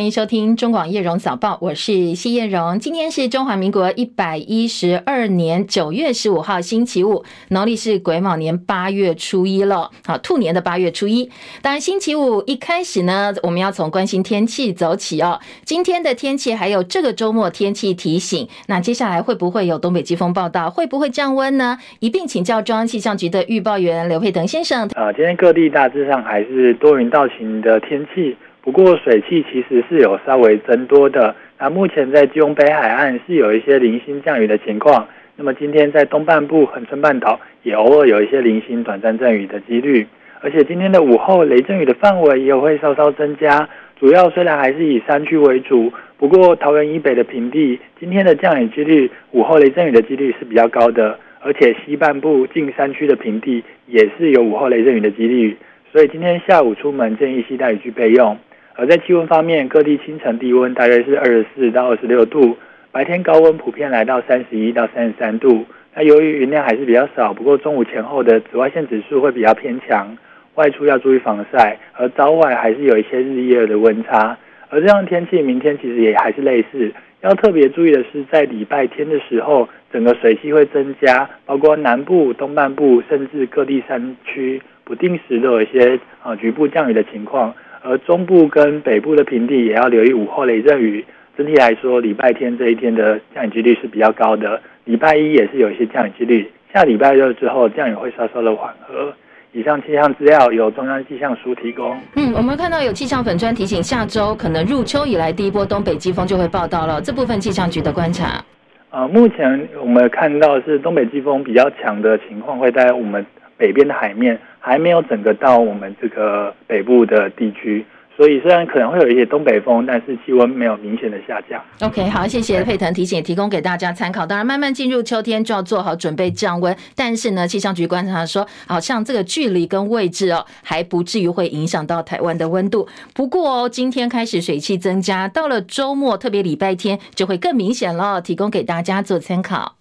欢迎收听中广叶荣早报，我是谢叶荣。今天是中华民国一百一十二年九月十五号星期五，农历是癸卯年八月初一了。好，兔年的八月初一。当然，星期五一开始呢，我们要从关心天气走起哦。今天的天气还有这个周末天气提醒。那接下来会不会有东北季风报道？会不会降温呢？一并请教中央气象局的预报员刘佩腾先生。啊，今天各地大致上还是多云到晴的天气。不过水汽其实是有稍微增多的。那目前在基隆北海岸是有一些零星降雨的情况。那么今天在东半部恒春半岛也偶尔有一些零星短暂阵雨的几率。而且今天的午后雷阵雨的范围也会稍稍增加。主要虽然还是以山区为主，不过桃园以北的平地今天的降雨几率，午后雷阵雨的几率是比较高的。而且西半部近山区的平地也是有午后雷阵雨的几率。所以今天下午出门建议携带雨具备用。而在气温方面，各地清晨低温大约是二十四到二十六度，白天高温普遍来到三十一到三十三度。那由于云量还是比较少，不过中午前后的紫外线指数会比较偏强，外出要注意防晒。而早晚还是有一些日夜的温差。而这样的天气，明天其实也还是类似。要特别注意的是，在礼拜天的时候，整个水汽会增加，包括南部、东半部，甚至各地山区，不定时都有一些啊局部降雨的情况。而中部跟北部的平地也要留意午后雷阵雨。整体来说，礼拜天这一天的降雨几率是比较高的。礼拜一也是有一些降雨几率。下礼拜六之后，降雨会稍稍的缓和。以上气象资料由中央气象署提供。嗯，我们看到有气象粉专提醒，下周可能入秋以来第一波东北季风就会报道了。这部分气象局的观察。呃，目前我们看到是东北季风比较强的情况会在我们北边的海面。还没有整个到我们这个北部的地区，所以虽然可能会有一些东北风，但是气温没有明显的下降。OK，好，谢谢佩腾提醒，提供给大家参考。当然，慢慢进入秋天就要做好准备降温，但是呢，气象局观察说，好像这个距离跟位置哦，还不至于会影响到台湾的温度。不过哦，今天开始水汽增加，到了周末，特别礼拜天就会更明显了，提供给大家做参考。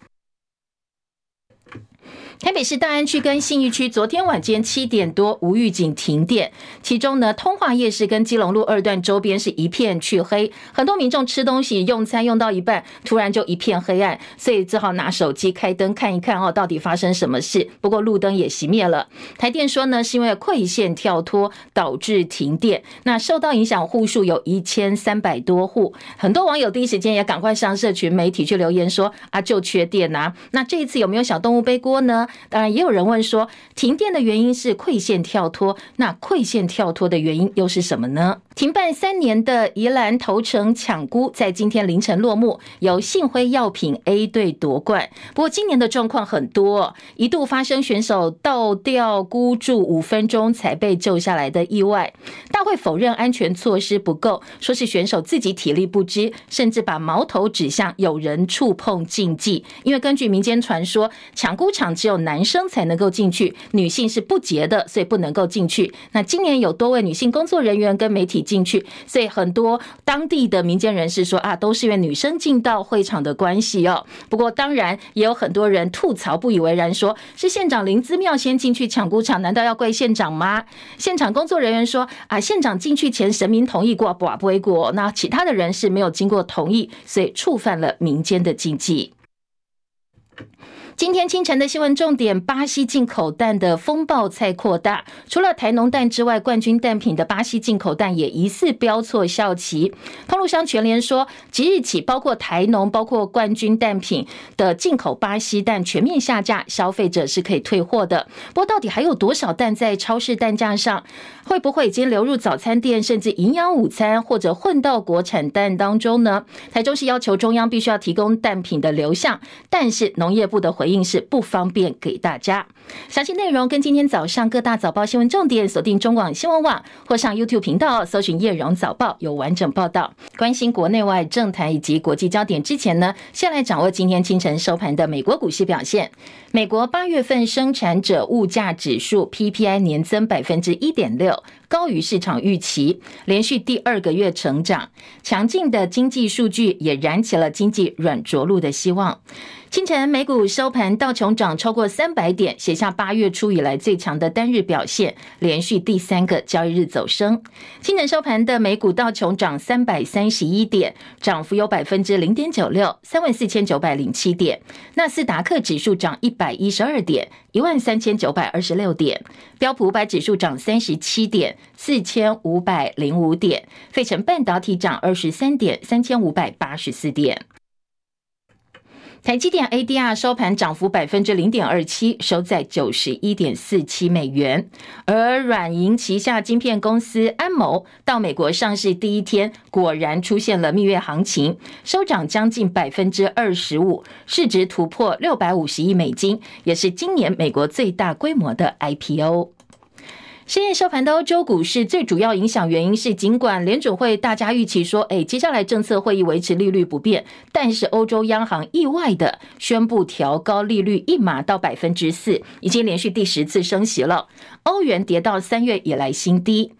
台北市大安区跟信义区昨天晚间七点多无预警停电，其中呢，通化夜市跟基隆路二段周边是一片黢黑，很多民众吃东西用餐用到一半，突然就一片黑暗，所以只好拿手机开灯看一看哦，到底发生什么事？不过路灯也熄灭了。台电说呢，是因为馈线跳脱导致停电，那受到影响户数有一千三百多户，很多网友第一时间也赶快上社群媒体去留言说啊，就缺电呐、啊，那这一次有没有小动物背锅呢？当然，也有人问说，停电的原因是馈线跳脱，那馈线跳脱的原因又是什么呢？停办三年的宜兰头城抢孤在今天凌晨落幕，由信辉药品 A 队夺冠。不过今年的状况很多，一度发生选手倒吊孤注五分钟才被救下来的意外。大会否认安全措施不够，说是选手自己体力不支，甚至把矛头指向有人触碰禁忌。因为根据民间传说，抢孤场只有男生才能够进去，女性是不洁的，所以不能够进去。那今年有多位女性工作人员跟媒体进去，所以很多当地的民间人士说啊，都是因为女生进到会场的关系哦。不过当然也有很多人吐槽不以为然说，是县长林姿妙先进去抢孤场，难道要怪县长吗？现场工作人员说啊，县长进去前神明同意过，不不为过，那其他的人是没有经过同意，所以触犯了民间的禁忌。今天清晨的新闻重点：巴西进口蛋的风暴再扩大。除了台农蛋之外，冠军蛋品的巴西进口蛋也疑似标错效期。通路商全联说，即日起，包括台农、包括冠军蛋品的进口巴西蛋全面下架，消费者是可以退货的。不过，到底还有多少蛋在超市蛋架上？会不会已经流入早餐店，甚至营养午餐，或者混到国产蛋当中呢？台中市要求中央必须要提供蛋品的流向，但是农业部的回应是不方便给大家。详细内容跟今天早上各大早报新闻重点锁定中广新闻网或上 YouTube 频道搜寻叶荣早报，有完整报道。关心国内外政坛以及国际焦点之前呢，先来掌握今天清晨收盘的美国股市表现。美国八月份生产者物价指数 PPI 年增百分之一点六。高于市场预期，连续第二个月成长，强劲的经济数据也燃起了经济软着陆的希望。清晨美股收盘。道琼涨超过三百点，写下八月初以来最强的单日表现，连续第三个交易日走升。清晨收盘的美股道琼涨三百三十一点，涨幅有百分之零点九六，三万四千九百零七点。纳斯达克指数涨一百一十二点，一万三千九百二十六点。标普五百指数涨三十七点，四千五百零五点。费城半导体涨二十三点，三千五百八十四点。台积电 ADR 收盘涨幅百分之零点二七，收在九十一点四七美元。而软银旗下晶片公司安谋到美国上市第一天，果然出现了蜜月行情，收涨将近百分之二十五，市值突破六百五十亿美金，也是今年美国最大规模的 IPO。深夜收盘的欧洲股市最主要影响原因是，尽管联准会大家预期说，哎，接下来政策会议维持利率不变，但是欧洲央行意外的宣布调高利率一码到百分之四，已经连续第十次升息了。欧元跌到三月以来新低。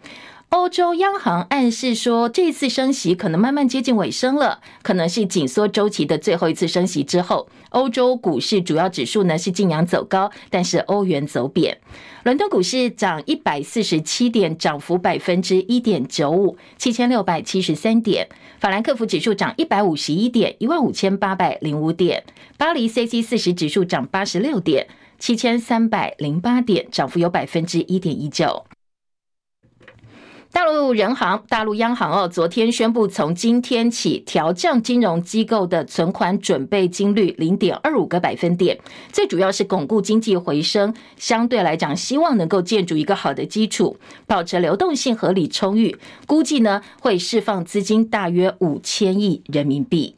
欧洲央行暗示说，这次升息可能慢慢接近尾声了，可能是紧缩周期的最后一次升息之后，欧洲股市主要指数呢是劲扬走高，但是欧元走贬。伦敦股市涨一百四十七点，涨幅百分之一点九五，七千六百七十三点。法兰克福指数涨一百五十一点，一万五千八百零五点。巴黎 c c 四十指数涨八十六点，七千三百零八点，涨幅有百分之一点一九。大陆人行、大陆央行哦，昨天宣布从今天起调降金融机构的存款准备金率零点二五个百分点，最主要是巩固经济回升，相对来讲，希望能够建筑一个好的基础，保持流动性合理充裕，估计呢会释放资金大约五千亿人民币。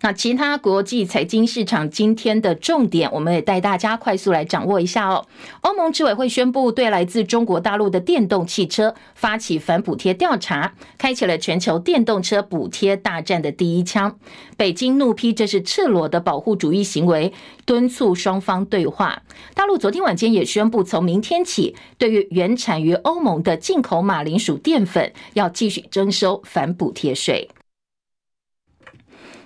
那其他国际财经市场今天的重点，我们也带大家快速来掌握一下哦。欧盟执委会宣布对来自中国大陆的电动汽车发起反补贴调查，开启了全球电动车补贴大战的第一枪。北京怒批这是赤裸的保护主义行为，敦促双方对话。大陆昨天晚间也宣布，从明天起，对于原产于欧盟的进口马铃薯淀粉，要继续征收反补贴税。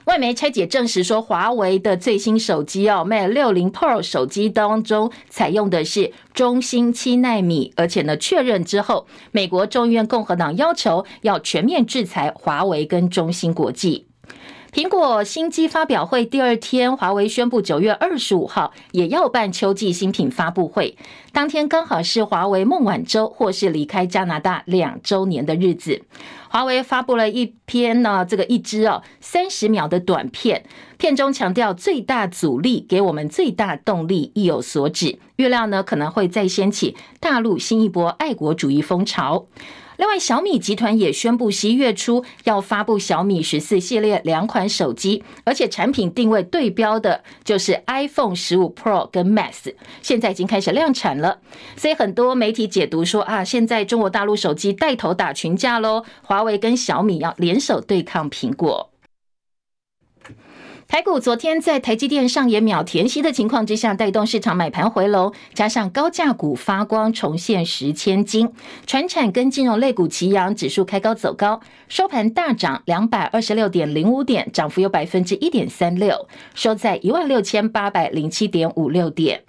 外媒拆解证实说，华为的最新手机哦，Mate 六零 Pro 手机当中采用的是中芯七纳米，而且呢确认之后，美国众议院共和党要求要全面制裁华为跟中芯国际。苹果新机发表会第二天，华为宣布九月二十五号也要办秋季新品发布会。当天刚好是华为孟晚舟或是离开加拿大两周年的日子。华为发布了一篇呢，这个一支哦三十秒的短片，片中强调最大阻力给我们最大动力，意有所指。预料呢可能会再掀起大陆新一波爱国主义风潮。另外，小米集团也宣布十一月初要发布小米十四系列两款手机，而且产品定位对标的就是 iPhone 十五 Pro 跟 Max，现在已经开始量产了。所以很多媒体解读说啊，现在中国大陆手机带头打群架喽，华为跟小米要联手对抗苹果。台股昨天在台积电上演秒填息的情况之下，带动市场买盘回笼，加上高价股发光重现十千金，传产跟金融类股齐扬，指数开高走高，收盘大涨两百二十六点零五点，涨幅有百分之一点三六，收在一万六千八百零七点五六点。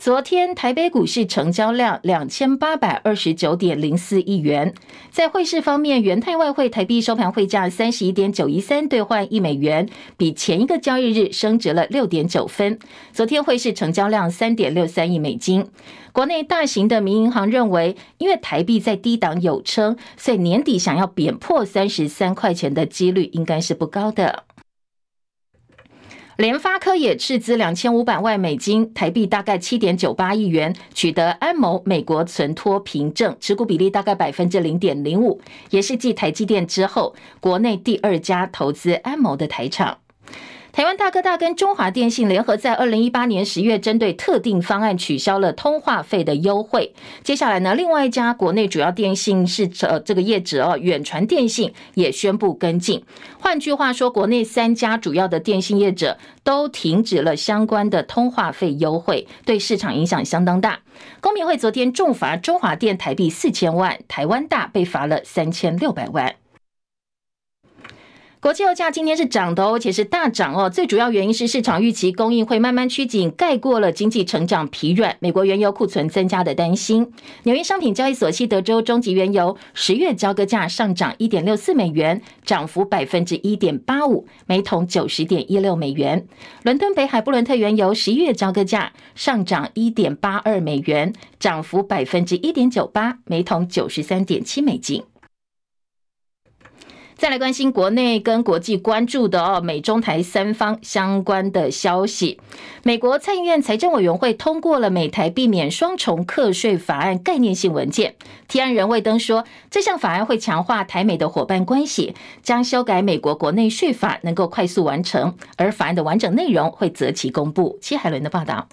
昨天台北股市成交量两千八百二十九点零四亿元。在汇市方面，元泰外汇台币收盘汇价三十一点九一三兑换一美元，比前一个交易日升值了六点九分。昨天汇市成交量三点六三亿美金。国内大型的民营银行认为，因为台币在低档有撑，所以年底想要贬破三十三块钱的几率应该是不高的。联发科也斥资两千五百万美金，台币大概七点九八亿元，取得安谋美国存托凭证，持股比例大概百分之零点零五，也是继台积电之后，国内第二家投资安谋的台厂。台湾大哥大跟中华电信联合在二零一八年十月，针对特定方案取消了通话费的优惠。接下来呢，另外一家国内主要电信是呃这个业者哦，远传电信也宣布跟进。换句话说，国内三家主要的电信业者都停止了相关的通话费优惠，对市场影响相当大。公民会昨天重罚中华电台币四千万，台湾大被罚了三千六百万。国际油价今天是涨的哦，而且是大涨哦。最主要原因是市场预期供应会慢慢趋紧，盖过了经济成长疲软、美国原油库存增加的担心。纽约商品交易所西德州中级原油十月交割价上涨一点六四美元，涨幅百分之一点八五，每桶九十点一六美元。伦敦北海布伦特原油十一月交割价上涨一点八二美元，涨幅百分之一点九八，每桶九十三点七美金。再来关心国内跟国际关注的哦，美中台三方相关的消息。美国参议院财政委员会通过了美台避免双重课税法案概念性文件，提案人魏登说，这项法案会强化台美的伙伴关系，将修改美国国内税法能够快速完成，而法案的完整内容会择期公布。戚海伦的报道。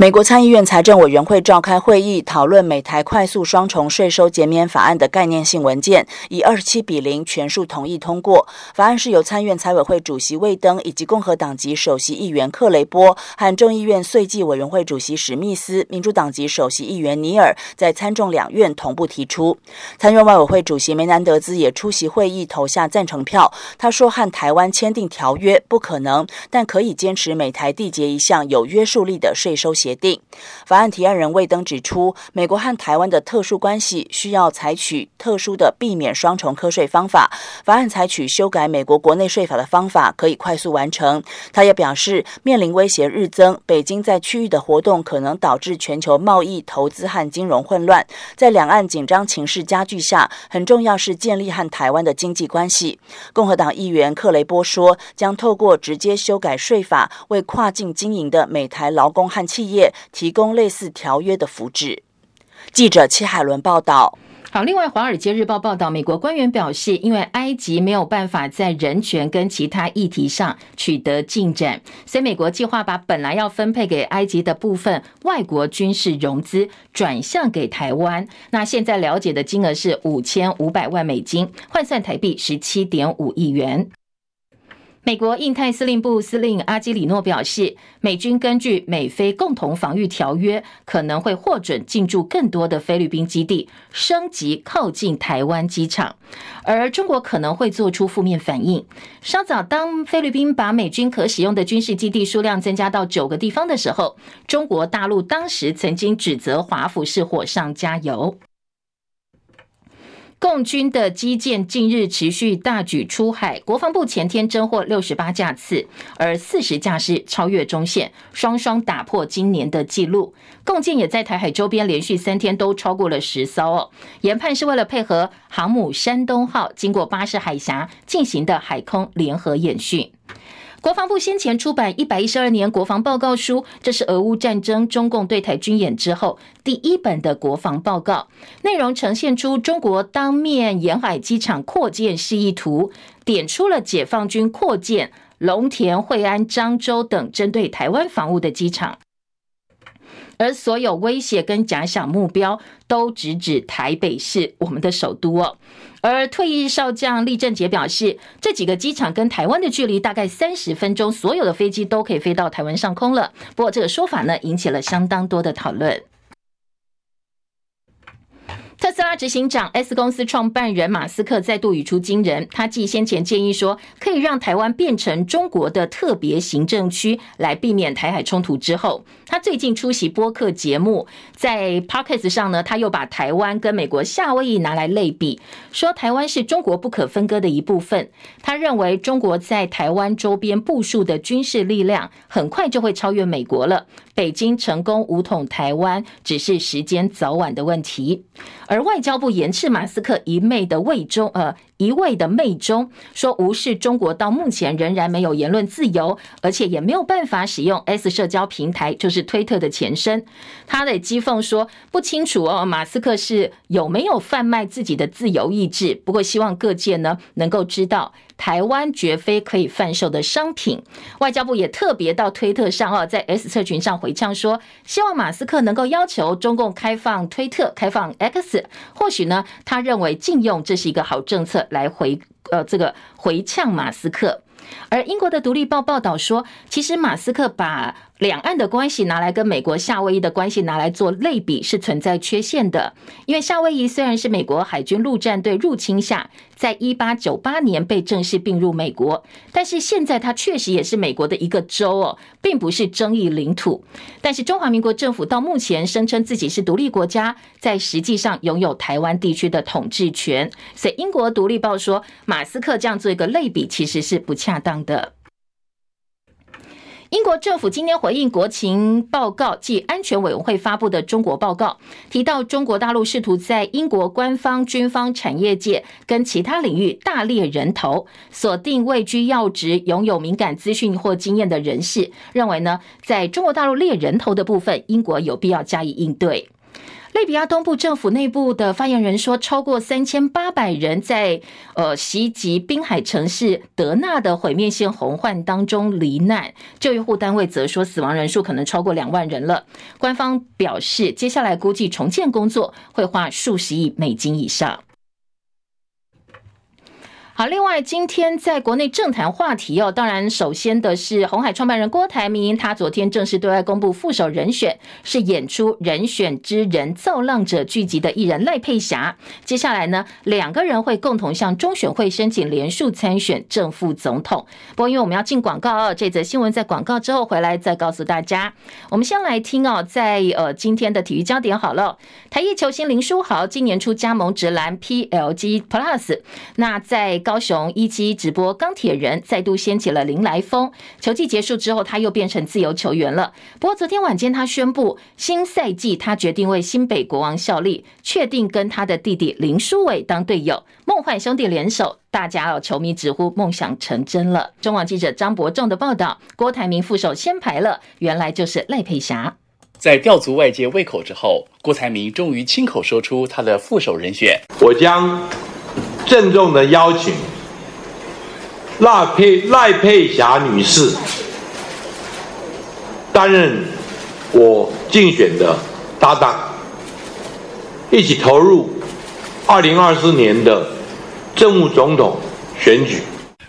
美国参议院财政委员会召开会议，讨论美台快速双重税收减免法案的概念性文件，以二十七比零全数同意通过。法案是由参院财委会主席魏登以及共和党籍首席议员克雷波和众议院税计委员会主席史密斯、民主党籍首席议员尼尔在参众两院同步提出。参院外委会主席梅南德兹也出席会议，投下赞成票。他说：“和台湾签订条约不可能，但可以坚持美台缔结一项有约束力的税收协。”决定。法案提案人魏登指出，美国和台湾的特殊关系需要采取特殊的避免双重课税方法。法案采取修改美国国内税法的方法，可以快速完成。他也表示，面临威胁日增，北京在区域的活动可能导致全球贸易、投资和金融混乱。在两岸紧张情势加剧下，很重要是建立和台湾的经济关系。共和党议员克雷波说，将透过直接修改税法，为跨境经营的美台劳工和企业。提供类似条约的福祉。记者戚海伦报道。好，另外，《华尔街日报》报道，美国官员表示，因为埃及没有办法在人权跟其他议题上取得进展，所以美国计划把本来要分配给埃及的部分外国军事融资转向给台湾。那现在了解的金额是五千五百万美金，换算台币十七点五亿元。美国印太司令部司令阿基里诺表示，美军根据美菲共同防御条约，可能会获准进驻更多的菲律宾基地，升级靠近台湾机场，而中国可能会做出负面反应。稍早，当菲律宾把美军可使用的军事基地数量增加到九个地方的时候，中国大陆当时曾经指责华府是火上加油。共军的机舰近日持续大举出海，国防部前天侦获六十八架次，而四十架是超越中线，双双打破今年的纪录。共舰也在台海周边连续三天都超过了十艘哦，研判是为了配合航母山东号经过巴士海峡进行的海空联合演训。国防部先前出版一百一十二年国防报告书，这是俄乌战争中共对台军演之后第一本的国防报告，内容呈现出中国当面沿海机场扩建示意图，点出了解放军扩建龙田、惠安、漳州等针对台湾防务的机场。而所有威胁跟假想目标都直指台北市，我们的首都哦。而退役少将厉正杰表示，这几个机场跟台湾的距离大概三十分钟，所有的飞机都可以飞到台湾上空了。不过这个说法呢，引起了相当多的讨论。特斯拉执行长 S 公司创办人马斯克再度语出惊人，他继先前建议说可以让台湾变成中国的特别行政区来避免台海冲突之后，他最近出席播客节目，在 Podcast 上呢，他又把台湾跟美国夏威夷拿来类比，说台湾是中国不可分割的一部分。他认为中国在台湾周边部署的军事力量很快就会超越美国了。北京成功武统台湾，只是时间早晚的问题。而外交部严斥马斯克一昧的媚中，呃，一味的媚中，说无视中国到目前仍然没有言论自由，而且也没有办法使用 S 社交平台，就是推特的前身。他的讥讽说不清楚哦，马斯克是有没有贩卖自己的自由意志？不过希望各界呢能够知道。台湾绝非可以贩售的商品。外交部也特别到推特上哦，在 S 社群上回呛说，希望马斯克能够要求中共开放推特、开放 X。或许呢，他认为禁用这是一个好政策，来回呃这个回呛马斯克。而英国的《独立报》报道说，其实马斯克把两岸的关系拿来跟美国夏威夷的关系拿来做类比是存在缺陷的，因为夏威夷虽然是美国海军陆战队入侵下，在一八九八年被正式并入美国，但是现在它确实也是美国的一个州哦，并不是争议领土。但是中华民国政府到目前声称自己是独立国家，在实际上拥有台湾地区的统治权，所以英国独立报说马斯克这样做一个类比其实是不恰当的。英国政府今天回应国情报告暨安全委员会发布的中国报告，提到中国大陆试图在英国官方、军方、产业界跟其他领域大猎人头，锁定位居要职、拥有敏感资讯或经验的人士，认为呢，在中国大陆猎人头的部分，英国有必要加以应对。利比亚东部政府内部的发言人说，超过三千八百人在呃袭击滨海城市德纳的毁灭性洪患当中罹难，救援护单位则说死亡人数可能超过两万人了。官方表示，接下来估计重建工作会花数十亿美金以上。好，另外今天在国内政坛话题哦，当然首先的是红海创办人郭台铭，他昨天正式对外公布副手人选，是演出《人选之人造浪者》剧集的艺人赖佩霞。接下来呢，两个人会共同向中选会申请连署参选正副总统。不过因为我们要进广告哦，这则新闻在广告之后回来再告诉大家。我们先来听哦，在呃今天的体育焦点好了，台裔球星林书豪今年初加盟职篮 PLG Plus，那在高雄一期直播钢铁人再度掀起了林来疯，球季结束之后，他又变成自由球员了。不过昨天晚间，他宣布新赛季他决定为新北国王效力，确定跟他的弟弟林书伟当队友，梦幻兄弟联手，大家哦，球迷直呼梦想成真了。中网记者张伯仲的报道，郭台铭副手先排了，原来就是赖佩霞。在吊足外界胃口之后，郭台铭终于亲口说出他的副手人选，我将。郑重的邀请赖佩赖佩霞女士担任我竞选的搭档，一起投入二零二四年的政务总统选举。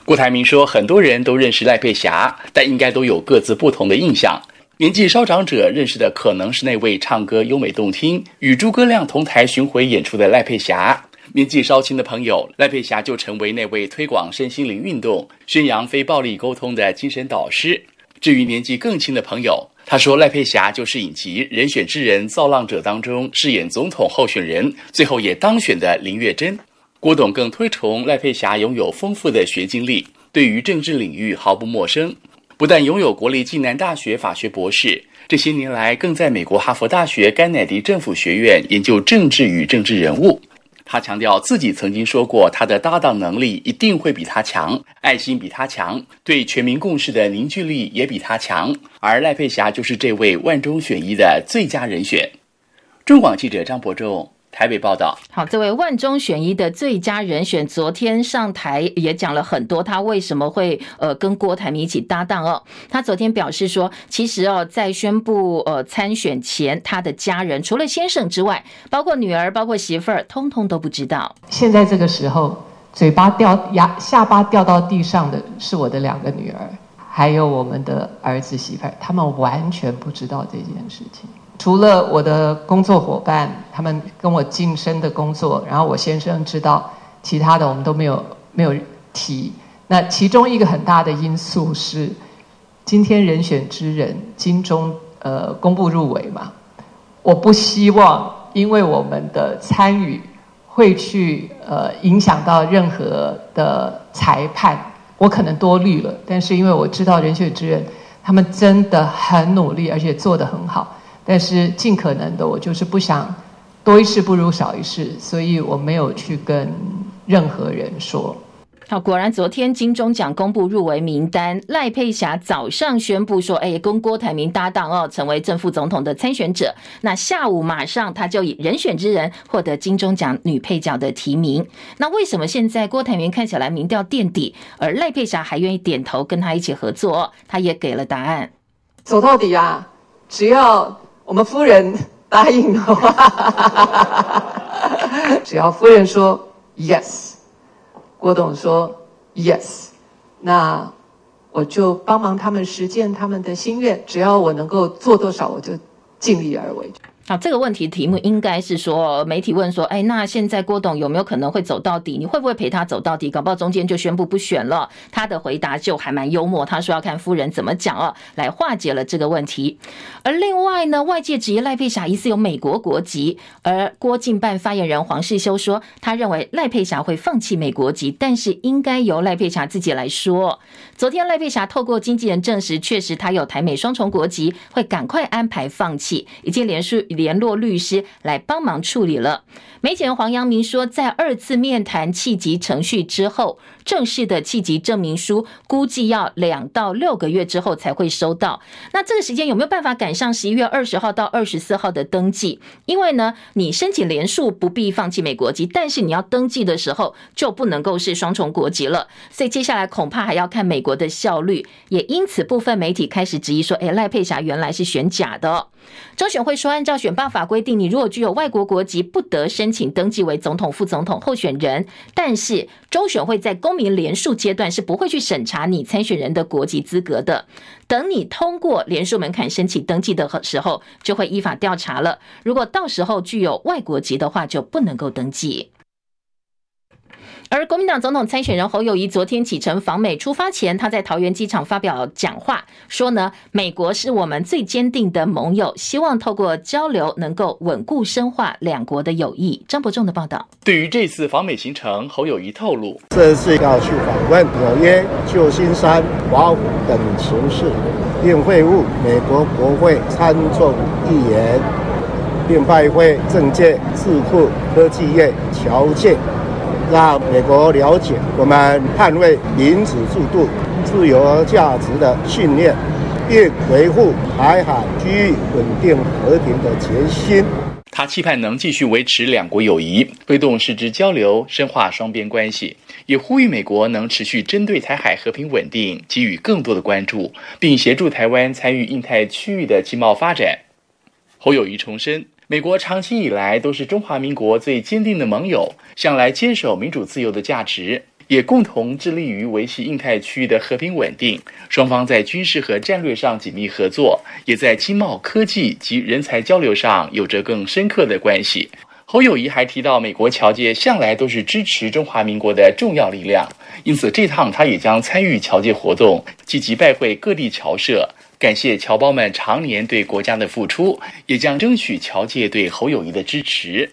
郭台铭说，很多人都认识赖佩霞，但应该都有各自不同的印象。年纪稍长者认识的可能是那位唱歌优美动听、与诸葛亮同台巡回演出的赖佩霞。年纪稍轻的朋友赖佩霞就成为那位推广身心灵运动、宣扬非暴力沟通的精神导师。至于年纪更轻的朋友，他说赖佩霞就是影集《人选之人造浪者》当中饰演总统候选人，最后也当选的林月珍。郭董更推崇赖佩霞拥有丰富的学经历，对于政治领域毫不陌生。不但拥有国立暨南大学法学博士，这些年来更在美国哈佛大学甘乃迪政府学院研究政治与政治人物。他强调自己曾经说过，他的搭档能力一定会比他强，爱心比他强，对全民共识的凝聚力也比他强。而赖佩霞就是这位万中选一的最佳人选。中广记者张博仲。台北报道，好，这位万中选一的最佳人选，昨天上台也讲了很多，他为什么会呃跟郭台铭一起搭档哦？他昨天表示说，其实哦，在宣布呃参选前，他的家人除了先生之外，包括女儿、包括媳妇儿，通通都不知道。现在这个时候，嘴巴掉牙、下巴掉到地上的是我的两个女儿，还有我们的儿子媳妇儿，他们完全不知道这件事情。除了我的工作伙伴，他们跟我晋升的工作，然后我先生知道，其他的我们都没有没有提。那其中一个很大的因素是，今天人选之人金钟呃公布入围嘛，我不希望因为我们的参与会去呃影响到任何的裁判，我可能多虑了。但是因为我知道人选之人他们真的很努力，而且做得很好。但是尽可能的，我就是不想多一事不如少一事，所以我没有去跟任何人说。好，果然昨天金钟奖公布入围名单，赖佩霞早上宣布说，哎，跟郭台铭搭档哦，成为正副总统的参选者。那下午马上他就以人选之人获得金钟奖女配角的提名。那为什么现在郭台铭看起来民调垫底，而赖佩霞还愿意点头跟他一起合作？他也给了答案，走到底啊，只要。我们夫人答应的话，只要夫人说 yes，郭董说 yes，那我就帮忙他们实践他们的心愿，只要我能够做多少，我就尽力而为。好，这个问题题目应该是说，媒体问说，哎，那现在郭董有没有可能会走到底？你会不会陪他走到底？搞不好中间就宣布不选了。他的回答就还蛮幽默，他说要看夫人怎么讲哦，来化解了这个问题。而另外呢，外界质疑赖佩霞疑似有美国国籍，而郭进办发言人黄世修说，他认为赖佩霞会放弃美国籍，但是应该由赖佩霞自己来说。昨天赖佩霞透过经纪人证实，确实他有台美双重国籍，会赶快安排放弃，已经连续。联络律师来帮忙处理了。媒体人黄阳明说，在二次面谈弃籍程序之后，正式的弃籍证明书估计要两到六个月之后才会收到。那这个时间有没有办法赶上十一月二十号到二十四号的登记？因为呢，你申请联署不必放弃美国籍，但是你要登记的时候就不能够是双重国籍了。所以接下来恐怕还要看美国的效率。也因此，部分媒体开始质疑说：“诶，赖佩霞原来是选假的。”中选会说，按照选罢法规定，你如果具有外国国籍，不得申请登记为总统、副总统候选人。但是中选会在公民联署阶段是不会去审查你参选人的国籍资格的。等你通过联署门槛申请登记的时候，就会依法调查了。如果到时候具有外国籍的话，就不能够登记。而国民党总统参选人侯友谊昨天启程访美，出发前他在桃园机场发表讲话，说呢，美国是我们最坚定的盟友，希望透过交流能够稳固深化两国的友谊。张伯仲的报道。对于这次访美行程，侯友谊透露，这次要去访问纽约、旧金山、华府等城市，并会晤美国国会参众议员，并拜会政界、智库、科技业、侨界。让美国了解我们捍卫民主制度、自由价值的信念，并维护台海区域稳定和平的决心。他期盼能继续维持两国友谊，推动实质交流，深化双边关系，也呼吁美国能持续针对台海和平稳定给予更多的关注，并协助台湾参与印太区域的经贸发展。侯友谊重申。美国长期以来都是中华民国最坚定的盟友，向来坚守民主自由的价值，也共同致力于维系印太区域的和平稳定。双方在军事和战略上紧密合作，也在经贸、科技及人才交流上有着更深刻的关系。侯友谊还提到，美国侨界向来都是支持中华民国的重要力量，因此这趟他也将参与侨界活动，积极拜会各地侨社。感谢侨胞们常年对国家的付出，也将争取侨界对侯友谊的支持。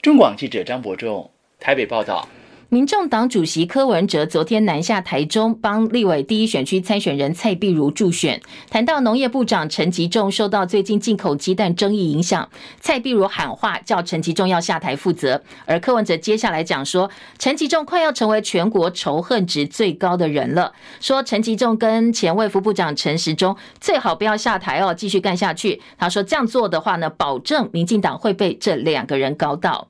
中广记者张伯仲台北报道。民众党主席柯文哲昨天南下台中，帮立委第一选区参选人蔡碧如助选。谈到农业部长陈吉仲受到最近进口鸡蛋争议影响，蔡碧如喊话叫陈吉仲要下台负责。而柯文哲接下来讲说，陈吉仲快要成为全国仇恨值最高的人了，说陈吉仲跟前卫副部长陈时中最好不要下台哦，继续干下去。他说这样做的话呢，保证民进党会被这两个人搞倒。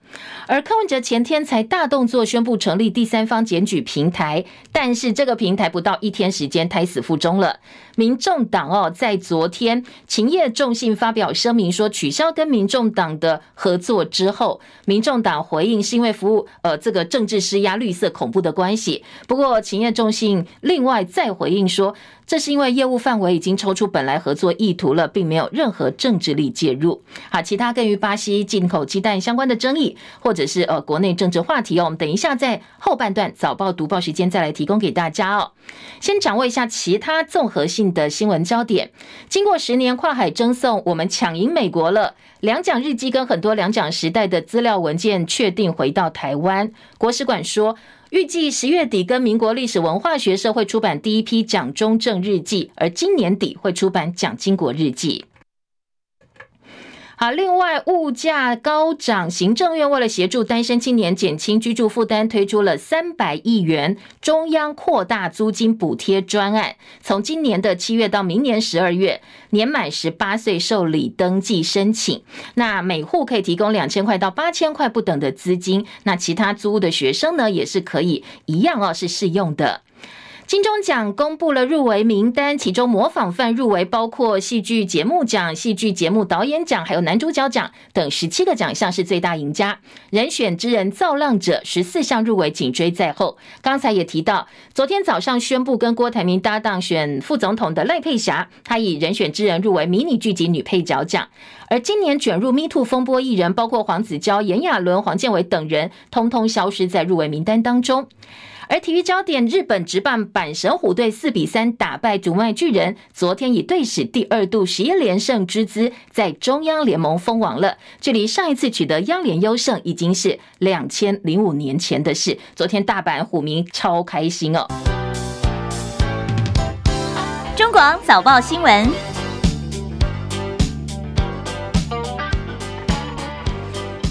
而柯文哲前天才大动作宣布成。成立第三方检举平台，但是这个平台不到一天时间胎死腹中了。民众党哦，在昨天勤业众信发表声明说取消跟民众党的合作之后，民众党回应是因为服务呃这个政治施压、绿色恐怖的关系。不过勤业众信另外再回应说。这是因为业务范围已经超出本来合作意图了，并没有任何政治力介入。好，其他跟于巴西进口鸡蛋相关的争议，或者是呃国内政治话题哦，我们等一下在后半段早报读报时间再来提供给大家哦。先掌握一下其他综合性的新闻焦点。经过十年跨海争送，我们抢赢美国了。两蒋日记跟很多两蒋时代的资料文件确定回到台湾，国史馆说。预计十月底跟民国历史文化学社会出版第一批蒋中正日记，而今年底会出版蒋经国日记。啊，另外物价高涨，行政院为了协助单身青年减轻居住负担，推出了三百亿元中央扩大租金补贴专案。从今年的七月到明年十二月，年满十八岁受理登记申请，那每户可以提供两千块到八千块不等的资金。那其他租屋的学生呢，也是可以一样哦，是适用的。金钟奖公布了入围名单，其中模仿范入围包括戏剧节目奖、戏剧节目导演奖，还有男主角奖等十七个奖项是最大赢家。人选之人造浪者十四项入围紧追在后。刚才也提到，昨天早上宣布跟郭台铭搭档选副总统的赖佩霞，她以人选之人入围迷你剧集女配角奖。而今年卷入 Me Too 风波艺人，包括黄子佼、炎亚纶、黄建伟等人，通通消失在入围名单当中。而体育焦点，日本职棒阪神虎队四比三打败主卖巨人，昨天以队史第二度十一连胜之姿，在中央联盟封王了。距离上一次取得央联优胜，已经是两千零五年前的事。昨天大阪虎迷超开心哦！中广早报新闻。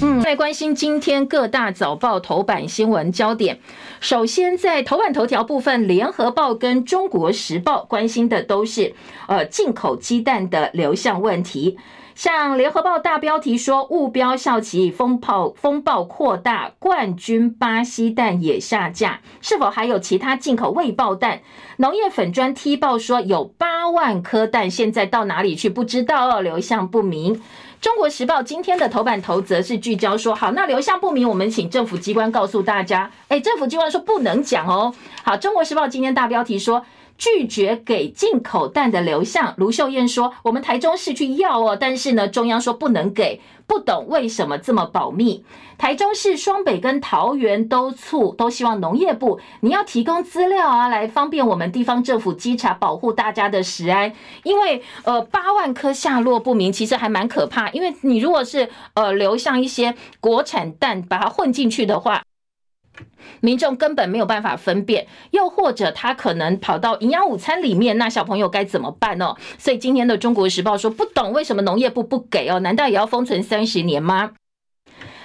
嗯，来关心今天各大早报头版新闻焦点。首先，在头版头条部分，联合报跟中国时报关心的都是呃进口鸡蛋的流向问题。像联合报大标题说，误标效期风暴风暴扩大，冠军巴西蛋也下架，是否还有其他进口未爆蛋？农业粉专踢爆说有八万颗蛋，现在到哪里去不知道，流向不明。中国时报今天的头版头则是聚焦说，好，那流向不明，我们请政府机关告诉大家。哎，政府机关说不能讲哦。好，中国时报今天大标题说，拒绝给进口蛋的流向。卢秀燕说，我们台中市去要哦，但是呢，中央说不能给。不懂为什么这么保密？台中市、双北跟桃园都促都希望农业部你要提供资料啊，来方便我们地方政府稽查，保护大家的食安。因为呃，八万颗下落不明，其实还蛮可怕。因为你如果是呃流向一些国产蛋，把它混进去的话。民众根本没有办法分辨，又或者他可能跑到营养午餐里面，那小朋友该怎么办哦？所以今天的《中国时报》说不懂为什么农业部不给哦？难道也要封存三十年吗？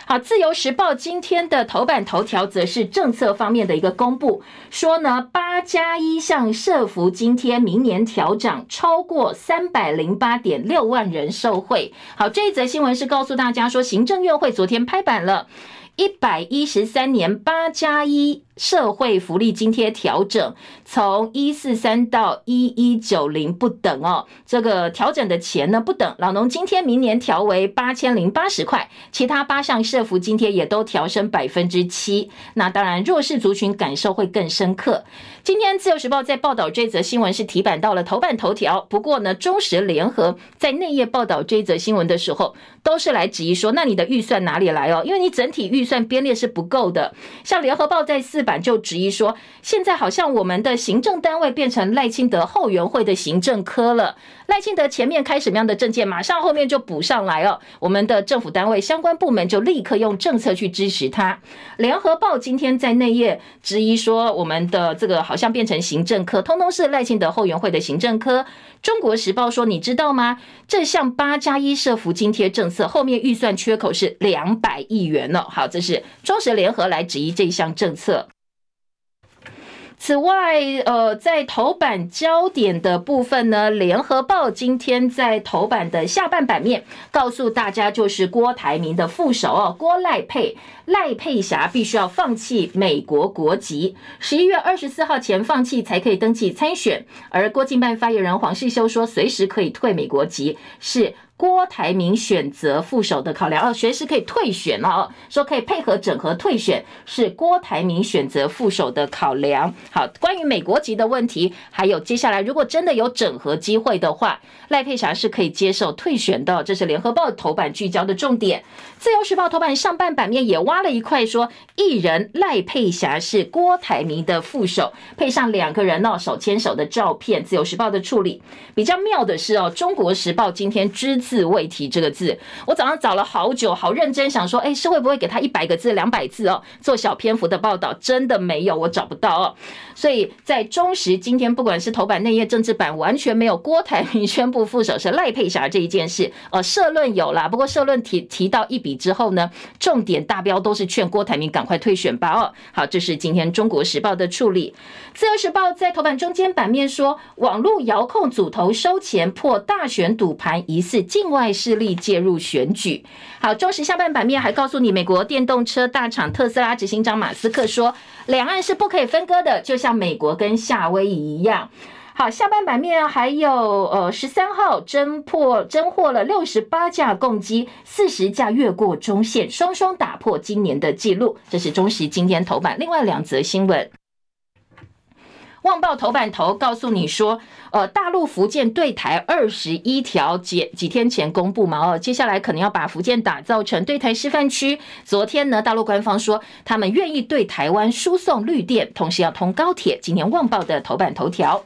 好，《自由时报》今天的头版头条则是政策方面的一个公布，说呢八加一项社福今天明年调涨，超过三百零八点六万人受惠。好，这一则新闻是告诉大家说，行政院会昨天拍板了。一百一十三年八加一社会福利津贴调整，从一四三到一一九零不等哦。这个调整的钱呢不等，老农津贴明年调为八千零八十块，其他八项社福津贴也都调升百分之七。那当然弱势族群感受会更深刻。今天自由时报在报道这则新闻是提版到了头版头条，不过呢中时联合在内页报道这则新闻的时候，都是来质疑说，那你的预算哪里来哦？因为你整体预算编列是不够的。像联合报在四版就质疑说，现在好像我们的行政单位变成赖清德后援会的行政科了。赖清德前面开什么样的政见，马上后面就补上来哦。我们的政府单位相关部门就立刻用政策去支持他。联合报今天在内页质疑说，我们的这个好像变成行政科，通通是赖清德后援会的行政科。中国时报说，你知道吗？这项八加一社福津贴政策后面预算缺口是两百亿元呢。好，这是中时联合来质疑这项政策。此外，呃，在头版焦点的部分呢，联合报今天在头版的下半版面告诉大家，就是郭台铭的副手哦，郭赖佩赖佩霞必须要放弃美国国籍，十一月二十四号前放弃才可以登记参选。而郭进办发言人黄世修说，随时可以退美国籍，是。郭台铭选择副手的考量哦，随时可以退选哦，说可以配合整合退选，是郭台铭选择副手的考量。好，关于美国籍的问题，还有接下来如果真的有整合机会的话，赖佩霞是可以接受退选的。这是联合报头版聚焦的重点。自由时报头版上半版面也挖了一块，说艺人赖佩霞是郭台铭的副手，配上两个人哦手牵手的照片。自由时报的处理比较妙的是哦，中国时报今天之。字未提这个字，我早上找了好久，好认真想说，哎，是会不会给他一百个字、两百字哦，做小篇幅的报道？真的没有，我找不到哦。所以在中时今天，不管是头版、内页、政治版，完全没有郭台铭宣布副手是赖佩霞这一件事。呃，社论有啦，不过社论提提到一笔之后呢，重点大标都是劝郭台铭赶快退选吧。哦，好，这是今天中国时报的处理。自由时报在头版中间版面说，网络遥控组头收钱破大选赌盘疑似。境外势力介入选举。好，中时下半版面还告诉你，美国电动车大厂特斯拉执行长马斯克说，两岸是不可以分割的，就像美国跟夏威夷一样。好，下半版面还有呃，十三号侦破侦获了六十八架共机，四十架越过中线，双双打破今年的记录。这是中时今天头版，另外两则新闻。旺报头版头告诉你说，呃，大陆福建对台二十一条几几天前公布嘛，哦，接下来可能要把福建打造成对台示范区。昨天呢，大陆官方说他们愿意对台湾输送绿电，同时要通高铁。今天旺报的头版头条。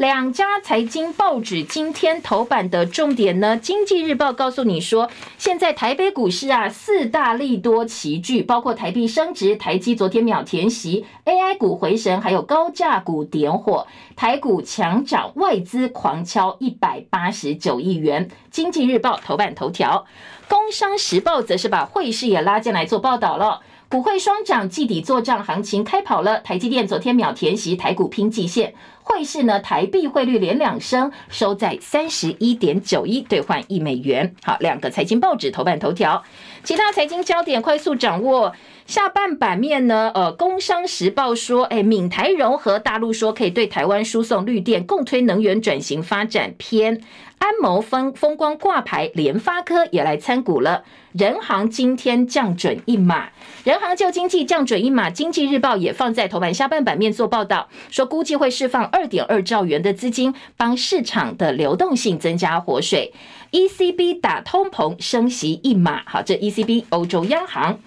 两家财经报纸今天头版的重点呢，《经济日报》告诉你说，现在台北股市啊，四大利多齐聚，包括台币升值，台积昨天秒填息，AI 股回神，还有高价股点火，台股强涨，外资狂敲一百八十九亿元。《经济日报》头版头条，《工商时报》则是把汇市也拉进来做报道了。股汇双涨，季底做账行情开跑了。台积电昨天秒填息，台股拼季线。汇市呢，台币汇率连两升，收在三十一点九一兑换一美元。好，两个财经报纸头版头条，其他财经焦点快速掌握。下半版面呢，呃，工商时报说，哎，闽台融合，大陆说可以对台湾输送绿电，共推能源转型发展篇。安谋风风光挂牌，联发科也来参股了。人行今天降准一码，人行就经济降准一码，经济日报也放在头版下半版面做报道，说估计会释放二点二兆元的资金，帮市场的流动性增加活水。ECB 打通膨，升息一码，好，这 ECB 欧洲央行。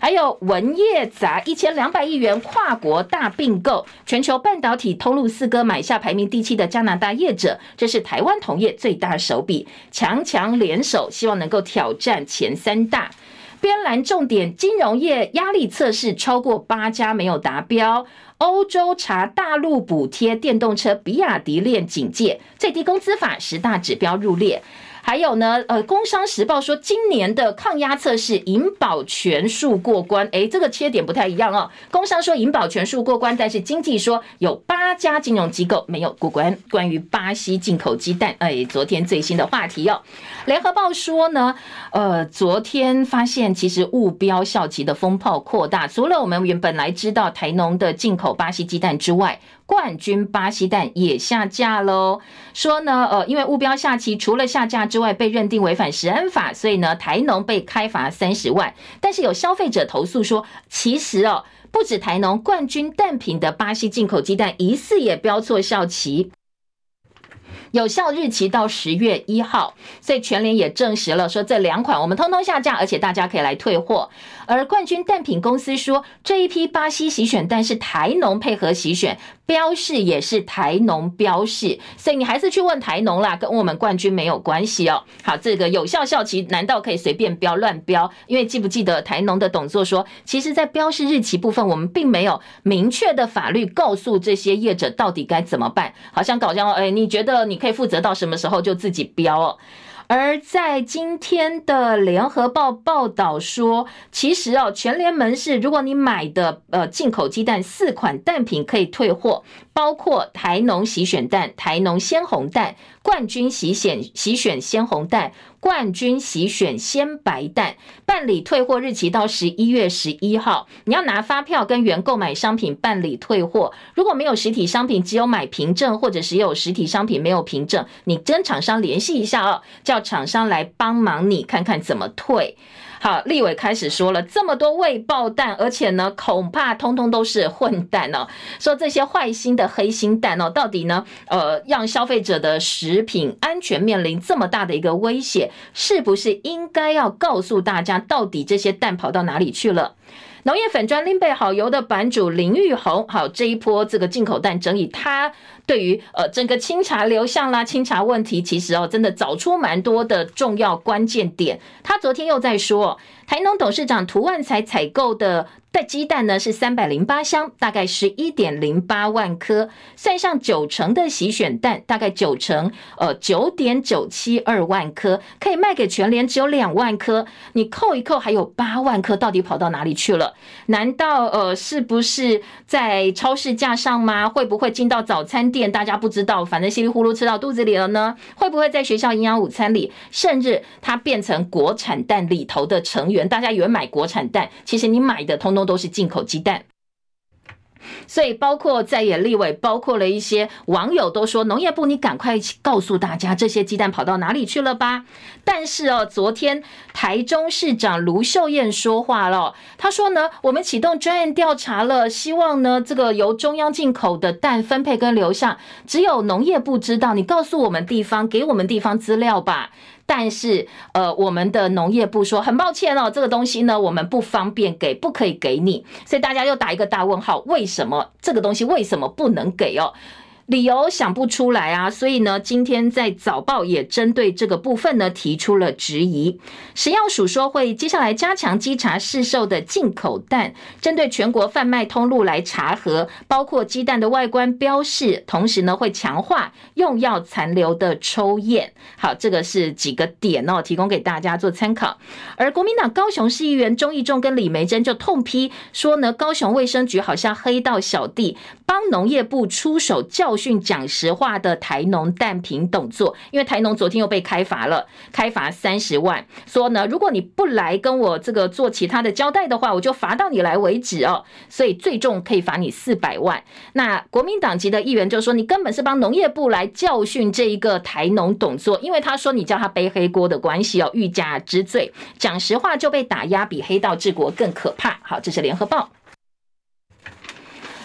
还有文业砸一千两百亿元跨国大并购，全球半导体通路四哥买下排名第七的加拿大业者，这是台湾同业最大手笔，强强联手，希望能够挑战前三大。边栏重点，金融业压力测试超过八家没有达标，欧洲查大陆补贴电动车，比亚迪链警戒，最低工资法十大指标入列。还有呢，呃，《工商时报》说今年的抗压测试银保全数过关，诶，这个切点不太一样哦。工商说银保全数过关，但是经济说有八家金融机构没有过关。关于巴西进口鸡蛋，诶，昨天最新的话题哦。《联合报》说呢，呃，昨天发现其实误标效期的风暴扩大，除了我们原本来知道台农的进口巴西鸡蛋之外。冠军巴西蛋也下架喽，说呢，呃，因为误标下期，除了下架之外，被认定违反食安法，所以呢，台农被开罚三十万。但是有消费者投诉说，其实哦，不止台农冠军蛋品的巴西进口鸡蛋疑似也标错效期。有效日期到十月一号，所以全联也证实了，说这两款我们通通下架，而且大家可以来退货。而冠军蛋品公司说，这一批巴西洗选蛋是台农配合洗选，标示也是台农标示，所以你还是去问台农啦，跟我们冠军没有关系哦。好，这个有效效期难道可以随便标乱标？因为记不记得台农的董座说，其实在标示日期部分，我们并没有明确的法律告诉这些业者到底该怎么办。好像搞笑，哎，你觉得你？可以负责到什么时候就自己标哦。而在今天的联合报报道说，其实哦，全联门市如果你买的呃进口鸡蛋四款蛋品可以退货，包括台农喜选蛋、台农鲜红蛋、冠军喜选喜选鲜红蛋、冠军洗选鲜白蛋，办理退货日期到十一月十一号。你要拿发票跟原购买商品办理退货。如果没有实体商品，只有买凭证，或者是有实体商品没有凭证，你跟厂商联系一下哦，叫。厂商来帮忙，你看看怎么退。好，立委开始说了，这么多未爆蛋，而且呢，恐怕通通都是混蛋哦。说这些坏心的黑心蛋哦，到底呢，呃，让消费者的食品安全面临这么大的一个威胁，是不是应该要告诉大家，到底这些蛋跑到哪里去了？农业粉专林贝好油的版主林玉红，好，这一波这个进口蛋争议，他对于呃整个清查流向啦、清查问题，其实哦真的找出蛮多的重要关键点。他昨天又在说，台农董事长涂万才采购的。带鸡蛋呢是三百零八箱，大概十一点零八万颗，算上九成的洗选蛋，大概九成，呃九点九七二万颗，可以卖给全联只有两万颗，你扣一扣还有八万颗，到底跑到哪里去了？难道呃是不是在超市架上吗？会不会进到早餐店，大家不知道，反正稀里糊涂吃到肚子里了呢？会不会在学校营养午餐里，甚至它变成国产蛋里头的成员？大家以为买国产蛋，其实你买的通通都是进口鸡蛋。所以，包括在野立委，包括了一些网友都说，农业部你赶快告诉大家，这些鸡蛋跑到哪里去了吧？但是哦，昨天台中市长卢秀燕说话了，她说呢，我们启动专案调查了，希望呢，这个由中央进口的蛋分配跟流向，只有农业部知道，你告诉我们地方，给我们地方资料吧。但是，呃，我们的农业部说很抱歉哦，这个东西呢，我们不方便给，不可以给你，所以大家又打一个大问号，为什么这个东西为什么不能给哦？理由想不出来啊，所以呢，今天在早报也针对这个部分呢提出了质疑。食药署说会接下来加强稽查市售的进口蛋，针对全国贩卖通路来查核，包括鸡蛋的外观标示，同时呢会强化用药残留的抽验。好，这个是几个点哦，提供给大家做参考。而国民党高雄市议员钟义仲跟李梅珍就痛批说呢，高雄卫生局好像黑道小弟帮农业部出手教训训。讲实话的台农蛋品董座，因为台农昨天又被开罚了，开罚三十万，说呢，如果你不来跟我这个做其他的交代的话，我就罚到你来为止哦，所以最重可以罚你四百万。那国民党籍的议员就说，你根本是帮农业部来教训这一个台农董座，因为他说你叫他背黑锅的关系哦，欲加之罪，讲实话就被打压，比黑道治国更可怕。好，这是联合报。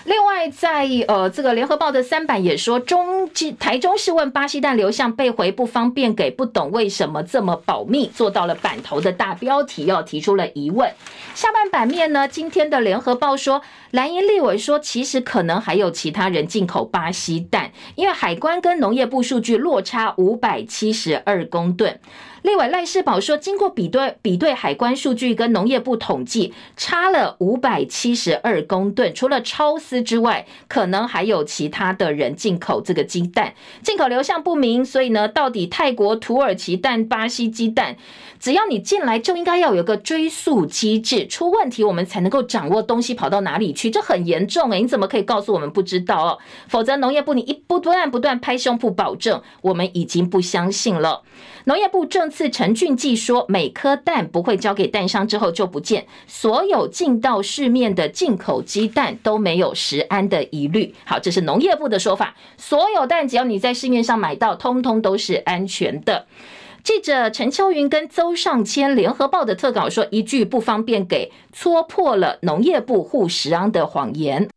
另外，在呃这个联合报的三版也说，中台中市问巴西蛋流向被回不方便给，不懂为什么这么保密，做到了版头的大标题，要提出了疑问。下半版面呢，今天的联合报说，蓝营立委说，其实可能还有其他人进口巴西蛋，因为海关跟农业部数据落差五百七十二公吨。立委赖世宝说，经过比对比对海关数据跟农业部统计，差了五百七十二公吨。除了超丝之外，可能还有其他的人进口这个鸡蛋，进口流向不明。所以呢，到底泰国、土耳其蛋、巴西鸡蛋，只要你进来，就应该要有个追溯机制，出问题我们才能够掌握东西跑到哪里去，这很严重诶、你怎么可以告诉我们不知道哦？否则农业部你一不断不断拍胸脯保证，我们已经不相信了。农业部政次陈俊记说，每颗蛋不会交给蛋商之后就不见，所有进到市面的进口鸡蛋都没有食安的疑虑。好，这是农业部的说法，所有蛋只要你在市面上买到，通通都是安全的。记者陈秋云跟邹上谦联合报的特稿说，一句不方便给，戳破了农业部护食安的谎言。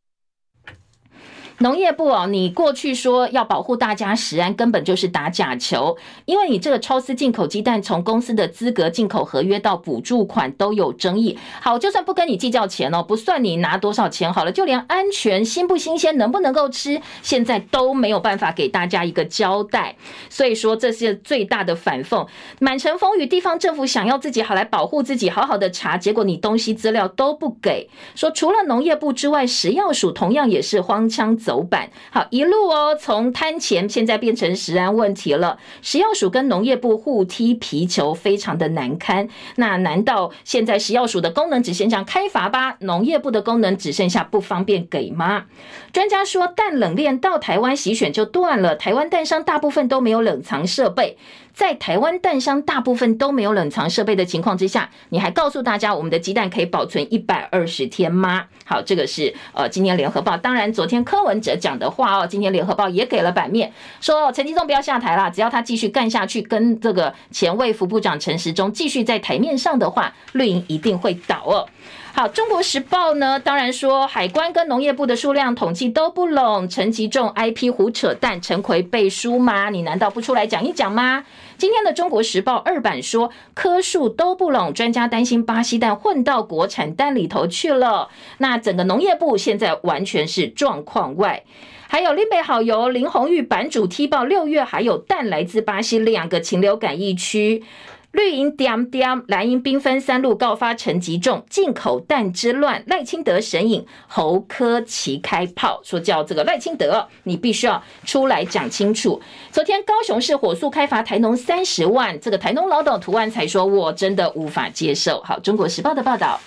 农业部哦，你过去说要保护大家食安，根本就是打假球。因为你这个超丝进口鸡蛋，从公司的资格进口合约到补助款都有争议。好，就算不跟你计较钱哦，不算你拿多少钱好了，就连安全、新不新鲜、能不能够吃，现在都没有办法给大家一个交代。所以说，这是最大的反讽。满城风雨，地方政府想要自己好来保护自己，好好的查，结果你东西资料都不给。说除了农业部之外，食药署同样也是荒腔走。走板好一路哦，从摊钱现在变成食安问题了。食药署跟农业部互踢皮球，非常的难堪。那难道现在食药署的功能只剩下开罚吧？农业部的功能只剩下不方便给吗？专家说，蛋冷链到台湾洗选就断了。台湾蛋商大部分都没有冷藏设备。在台湾蛋商大部分都没有冷藏设备的情况之下，你还告诉大家我们的鸡蛋可以保存一百二十天吗？好，这个是呃今天联合报，当然昨天柯文哲讲的话哦，今天联合报也给了版面，说陈吉仲不要下台了，只要他继续干下去，跟这个前卫福部长陈时中继续在台面上的话，绿营一定会倒哦。好，中国时报呢，当然说海关跟农业部的数量统计都不拢，陈吉仲 IP 胡扯淡，陈奎背书吗？你难道不出来讲一讲吗？今天的中国时报二版说棵数都不拢，专家担心巴西蛋混到国产蛋里头去了。那整个农业部现在完全是状况外。还有林北好友林红玉版主踢爆，六月还有蛋来自巴西两个禽流感疫区。绿营点点，蓝营兵分三路告发陈吉仲进口弹之乱，赖清德神隐，侯科奇开炮，说叫这个赖清德，你必须要出来讲清楚。昨天高雄市火速开罚台农三十万，这个台农老董涂万才说，我真的无法接受。好，中国时报的报道。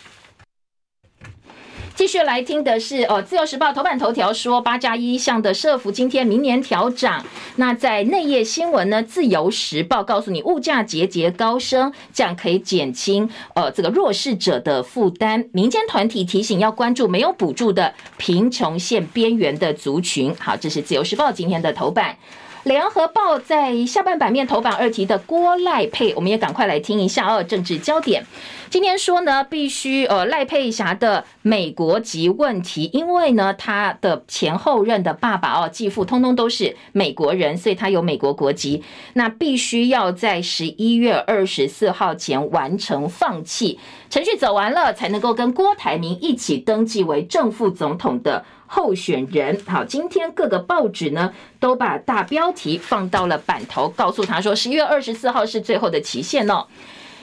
继续来听的是哦，《自由时报》头版头条说八加一项的社福今天明年调涨。那在内页新闻呢，《自由时报》告诉你物价节节高升，这样可以减轻呃这个弱势者的负担。民间团体提醒要关注没有补助的贫穷线边缘的族群。好，这是《自由时报》今天的头版。联合报在下半版面头版二题的郭赖佩，我们也赶快来听一下哦。政治焦点，今天说呢，必须呃赖佩霞的美国籍问题，因为呢，他的前后任的爸爸哦、继父通通都是美国人，所以他有美国国籍，那必须要在十一月二十四号前完成放弃程序，走完了才能够跟郭台铭一起登记为正副总统的。候选人好，今天各个报纸呢都把大标题放到了版头，告诉他说十一月二十四号是最后的期限哦。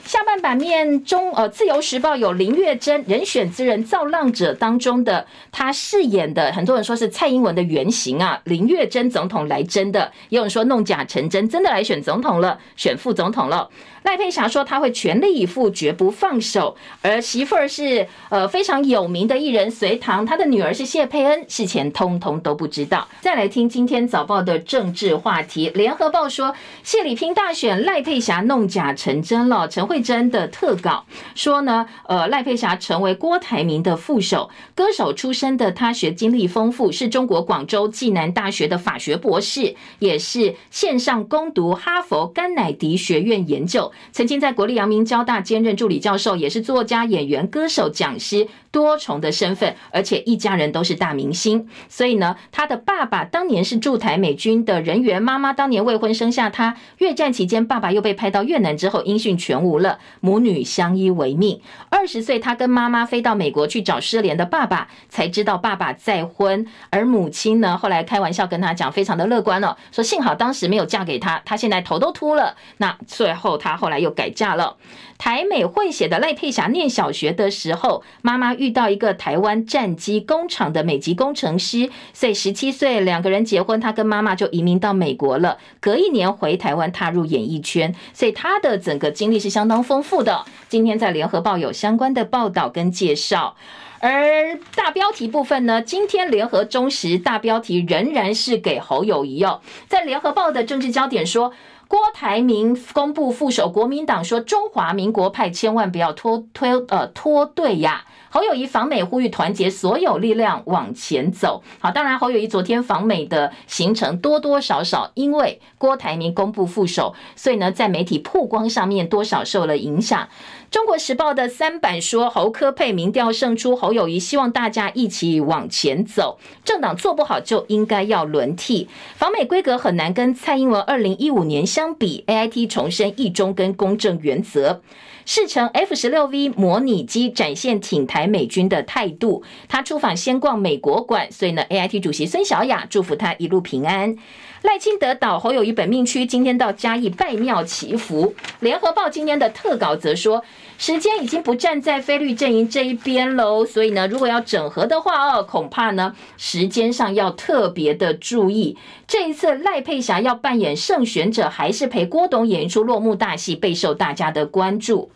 下半版面中，呃，《自由时报》有林月珍人选之人造浪者当中的他饰演的，很多人说是蔡英文的原型啊，林月珍总统来真的，也有人说弄假成真，真的来选总统了，选副总统了。赖佩霞说他会全力以赴，绝不放手。而媳妇儿是呃非常有名的艺人隋棠，他的女儿是谢佩恩，事前通通都不知道。再来听今天早报的政治话题，联合报说谢礼拼大选，赖佩霞弄假成真了。陈慧珍的特稿说呢，呃赖佩霞成为郭台铭的副手，歌手出身的他学经历丰富，是中国广州暨南大学的法学博士，也是线上攻读哈佛甘乃迪学院研究。曾经在国立阳明交大兼任助理教授，也是作家、演员、歌手、讲师，多重的身份，而且一家人都是大明星。所以呢，他的爸爸当年是驻台美军的人员，妈妈当年未婚生下他。越战期间，爸爸又被派到越南之后，音讯全无了，母女相依为命。二十岁，他跟妈妈飞到美国去找失联的爸爸，才知道爸爸再婚。而母亲呢，后来开玩笑跟他讲，非常的乐观哦，说幸好当时没有嫁给他，他现在头都秃了。那最后他后来又改嫁了。台美混血的赖佩霞念小学的时候，妈妈遇到一个台湾战机工厂的美籍工程师，所以十七岁两个人结婚，他跟妈妈就移民到美国了。隔一年回台湾踏入演艺圈，所以他的整个经历是相当丰富的。今天在联合报有相关的报道跟介绍，而大标题部分呢，今天联合中时大标题仍然是给侯友谊哦，在联合报的政治焦点说。郭台铭公布副手，国民党说中华民国派千万不要脱推呃脱队呀。侯友谊访美呼吁团结所有力量往前走。好，当然侯友谊昨天访美的行程多多少少因为郭台铭公布副手，所以呢在媒体曝光上面多少受了影响。中国时报的三版说，侯科配民调胜出，侯友宜希望大家一起往前走。政党做不好就应该要轮替。访美规格很难跟蔡英文二零一五年相比。AIT 重申一中跟公正原则。试乘 F 十六 V 模拟机展现挺台美军的态度。他出访先逛美国馆，所以呢，AIT 主席孙小雅祝福他一路平安。赖清德岛侯友宜本命区，今天到嘉义拜庙祈福。联合报今天的特稿则说，时间已经不站在菲律宾阵营这一边喽，所以呢，如果要整合的话哦，恐怕呢时间上要特别的注意。这一次赖佩霞要扮演胜选者，还是陪郭董演一出落幕大戏，备受大家的关注。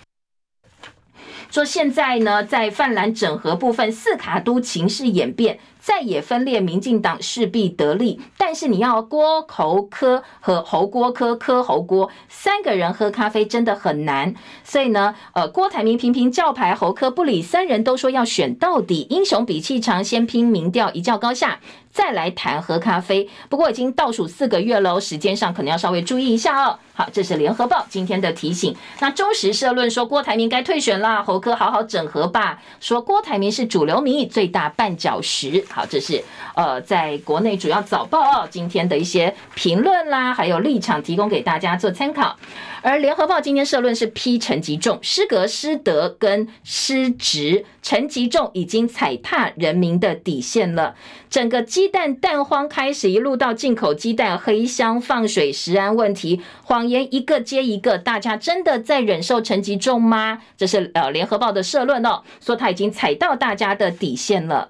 说现在呢，在泛蓝整合部分，四卡都情势演变，再也分裂，民进党势必得利。但是你要郭侯科和侯郭科柯侯郭三个人喝咖啡真的很难。所以呢，呃，郭台铭频频叫牌，侯科不理，三人都说要选到底。英雄比气长，先拼民调，一较高下。再来谈喝咖啡，不过已经倒数四个月喽，时间上可能要稍微注意一下哦。好，这是联合报今天的提醒。那中时社论说郭台铭该退选啦，侯科好好整合吧。说郭台铭是主流民意最大绊脚石。好，这是呃在国内主要早报哦今天的一些评论啦，还有立场提供给大家做参考。而联合报今天社论是批陈吉仲失格、失德跟失职，陈吉仲已经踩踏人民的底线了。整个鸡蛋蛋荒开始，一路到进口鸡蛋黑箱放水、食安问题，谎言一个接一个，大家真的在忍受陈吉仲吗？这是呃联合报的社论哦，说他已经踩到大家的底线了。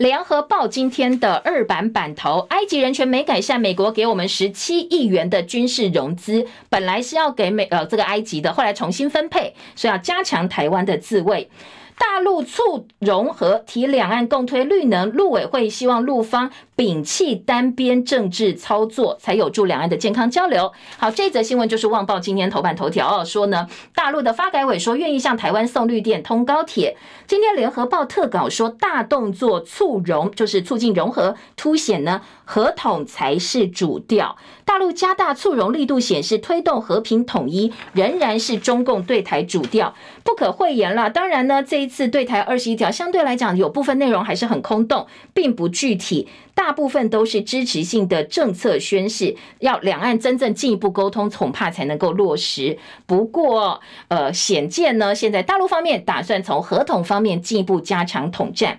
联合报今天的二版版头，埃及人权没改善，美国给我们十七亿元的军事融资，本来是要给美呃这个埃及的，后来重新分配，所以要加强台湾的自卫。大陆促融合，提两岸共推绿能，陆委会希望陆方摒弃单边政治操作，才有助两岸的健康交流。好，这则新闻就是《旺报》今天头版头条哦，说呢，大陆的发改委说愿意向台湾送绿电、通高铁。今天《联合报》特稿说，大动作促融，就是促进融合，凸显呢和统才是主调。大陆加大促融力度，显示推动和平统一仍然是中共对台主调，不可讳言了。当然呢，这一次对台二十一条相对来讲有部分内容还是很空洞，并不具体，大部分都是支持性的政策宣示，要两岸真正进一步沟通，恐怕才能够落实。不过，呃，显见呢，现在大陆方面打算从合同方面进一步加强统战。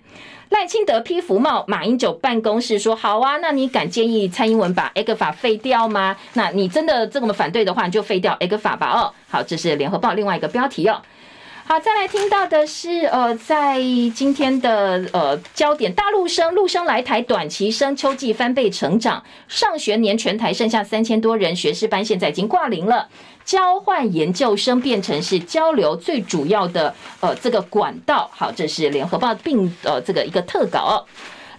赖清德批服贸，马英九办公室说：“好啊，那你敢建议蔡英文把 ECFA 废掉吗？那你真的这么反对的话，你就废掉 ECFA 吧。”哦，好，这是联合报另外一个标题哦。好，再来听到的是，呃，在今天的呃焦点，大陆生陆生来台，短期生秋季翻倍成长，上学年全台剩下三千多人，学士班现在已经挂零了。交换研究生变成是交流最主要的呃这个管道，好，这是联合报并呃这个一个特稿。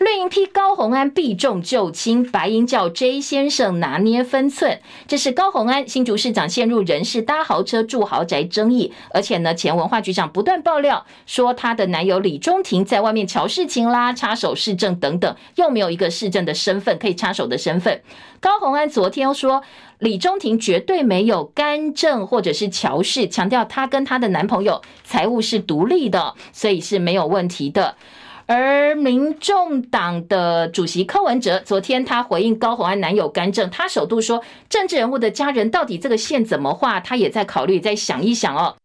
绿营批高虹安避重就轻，白银叫 J 先生拿捏分寸。这是高虹安新竹市长陷入人事搭豪车住豪宅争议，而且呢前文化局长不断爆料说她的男友李中庭在外面乔事情啦，插手市政等等，又没有一个市政的身份可以插手的身份。高虹安昨天说。李中庭绝对没有干政或者是乔事，强调她跟她的男朋友财务是独立的，所以是没有问题的。而民众党的主席柯文哲昨天他回应高虹安男友干政，他首度说政治人物的家人到底这个线怎么画，他也在考虑，在想一想哦。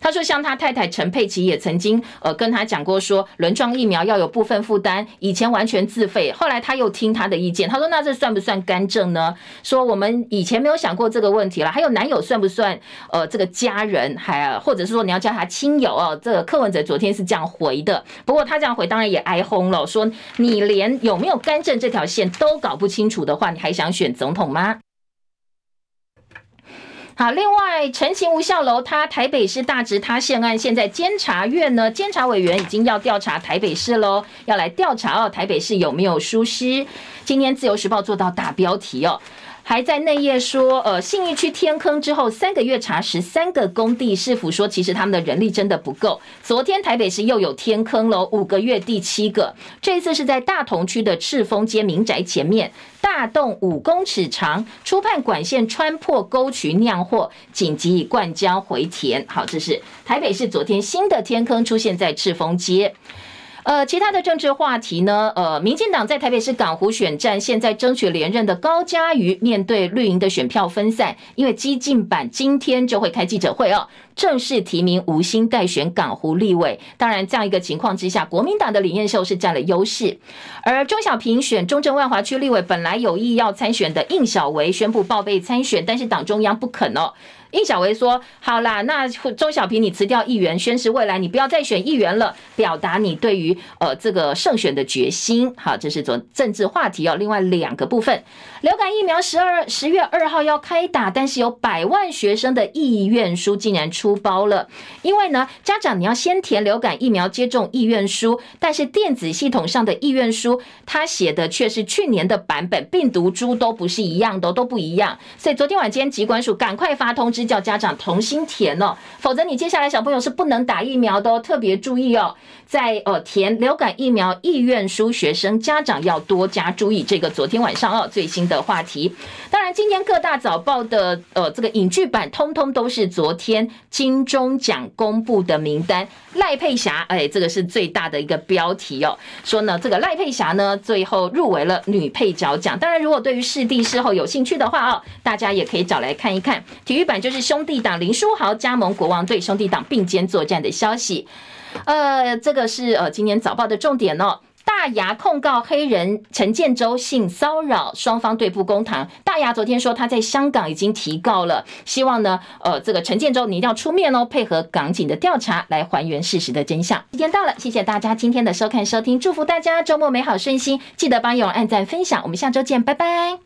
他说，像他太太陈佩琪也曾经呃跟他讲过，说轮状疫苗要有部分负担，以前完全自费，后来他又听他的意见，他说那这算不算干政呢？说我们以前没有想过这个问题了。还有男友算不算呃这个家人，还或者是说你要叫他亲友哦？这个柯文哲昨天是这样回的，不过他这样回当然也挨轰了，说你连有没有干政这条线都搞不清楚的话，你还想选总统吗？好，另外陈情吴孝楼，他台北市大直塌陷案，现在监察院呢，监察委员已经要调查台北市喽，要来调查哦，台北市有没有疏失？今天自由时报做到大标题哦。还在内页说，呃，信义区天坑之后三个月查十三个工地，市府说其实他们的人力真的不够。昨天台北市又有天坑喽，五个月第七个，这一次是在大同区的赤峰街民宅前面，大洞五公尺长，初判管线穿破沟渠酿祸，紧急灌浆回填。好，这是台北市昨天新的天坑出现在赤峰街。呃，其他的政治话题呢？呃，民进党在台北市港湖选战，现在争取连任的高嘉瑜，面对绿营的选票分散，因为激进版今天就会开记者会哦，正式提名吴欣岱选港湖立委。当然，这样一个情况之下，国民党的李彦秀是占了优势，而钟小平选中正万华区立委，本来有意要参选的应晓薇宣布报备参选，但是党中央不肯哦。应小薇说：“好啦，那钟小平，你辞掉议员，宣誓未来你不要再选议员了，表达你对于呃这个胜选的决心。好，这是做政治话题哦。另外两个部分，流感疫苗十二十月二号要开打，但是有百万学生的意愿书竟然出包了。因为呢，家长你要先填流感疫苗接种意愿书，但是电子系统上的意愿书，他写的却是去年的版本，病毒株都不是一样的，都不一样。所以昨天晚间疾管署赶快发通知。”叫家长重新填哦，否则你接下来小朋友是不能打疫苗的哦，特别注意哦，在呃填流感疫苗意愿书，学生家长要多加注意。这个昨天晚上哦最新的话题，当然今天各大早报的呃这个影剧版，通通都是昨天金钟奖公布的名单。赖佩霞，哎，这个是最大的一个标题哦，说呢这个赖佩霞呢最后入围了女配角奖。当然，如果对于视帝视后有兴趣的话哦，大家也可以找来看一看。体育版就是兄弟党林书豪加盟国王队，兄弟党并肩作战的消息。呃，这个是呃今年早报的重点哦。大牙控告黑人陈建州性骚扰，双方对簿公堂。大牙昨天说他在香港已经提告了，希望呢，呃，这个陈建州你一定要出面哦，配合港警的调查来还原事实的真相。时间到了，谢谢大家今天的收看收听，祝福大家周末美好顺心，记得帮勇按赞分享，我们下周见，拜拜。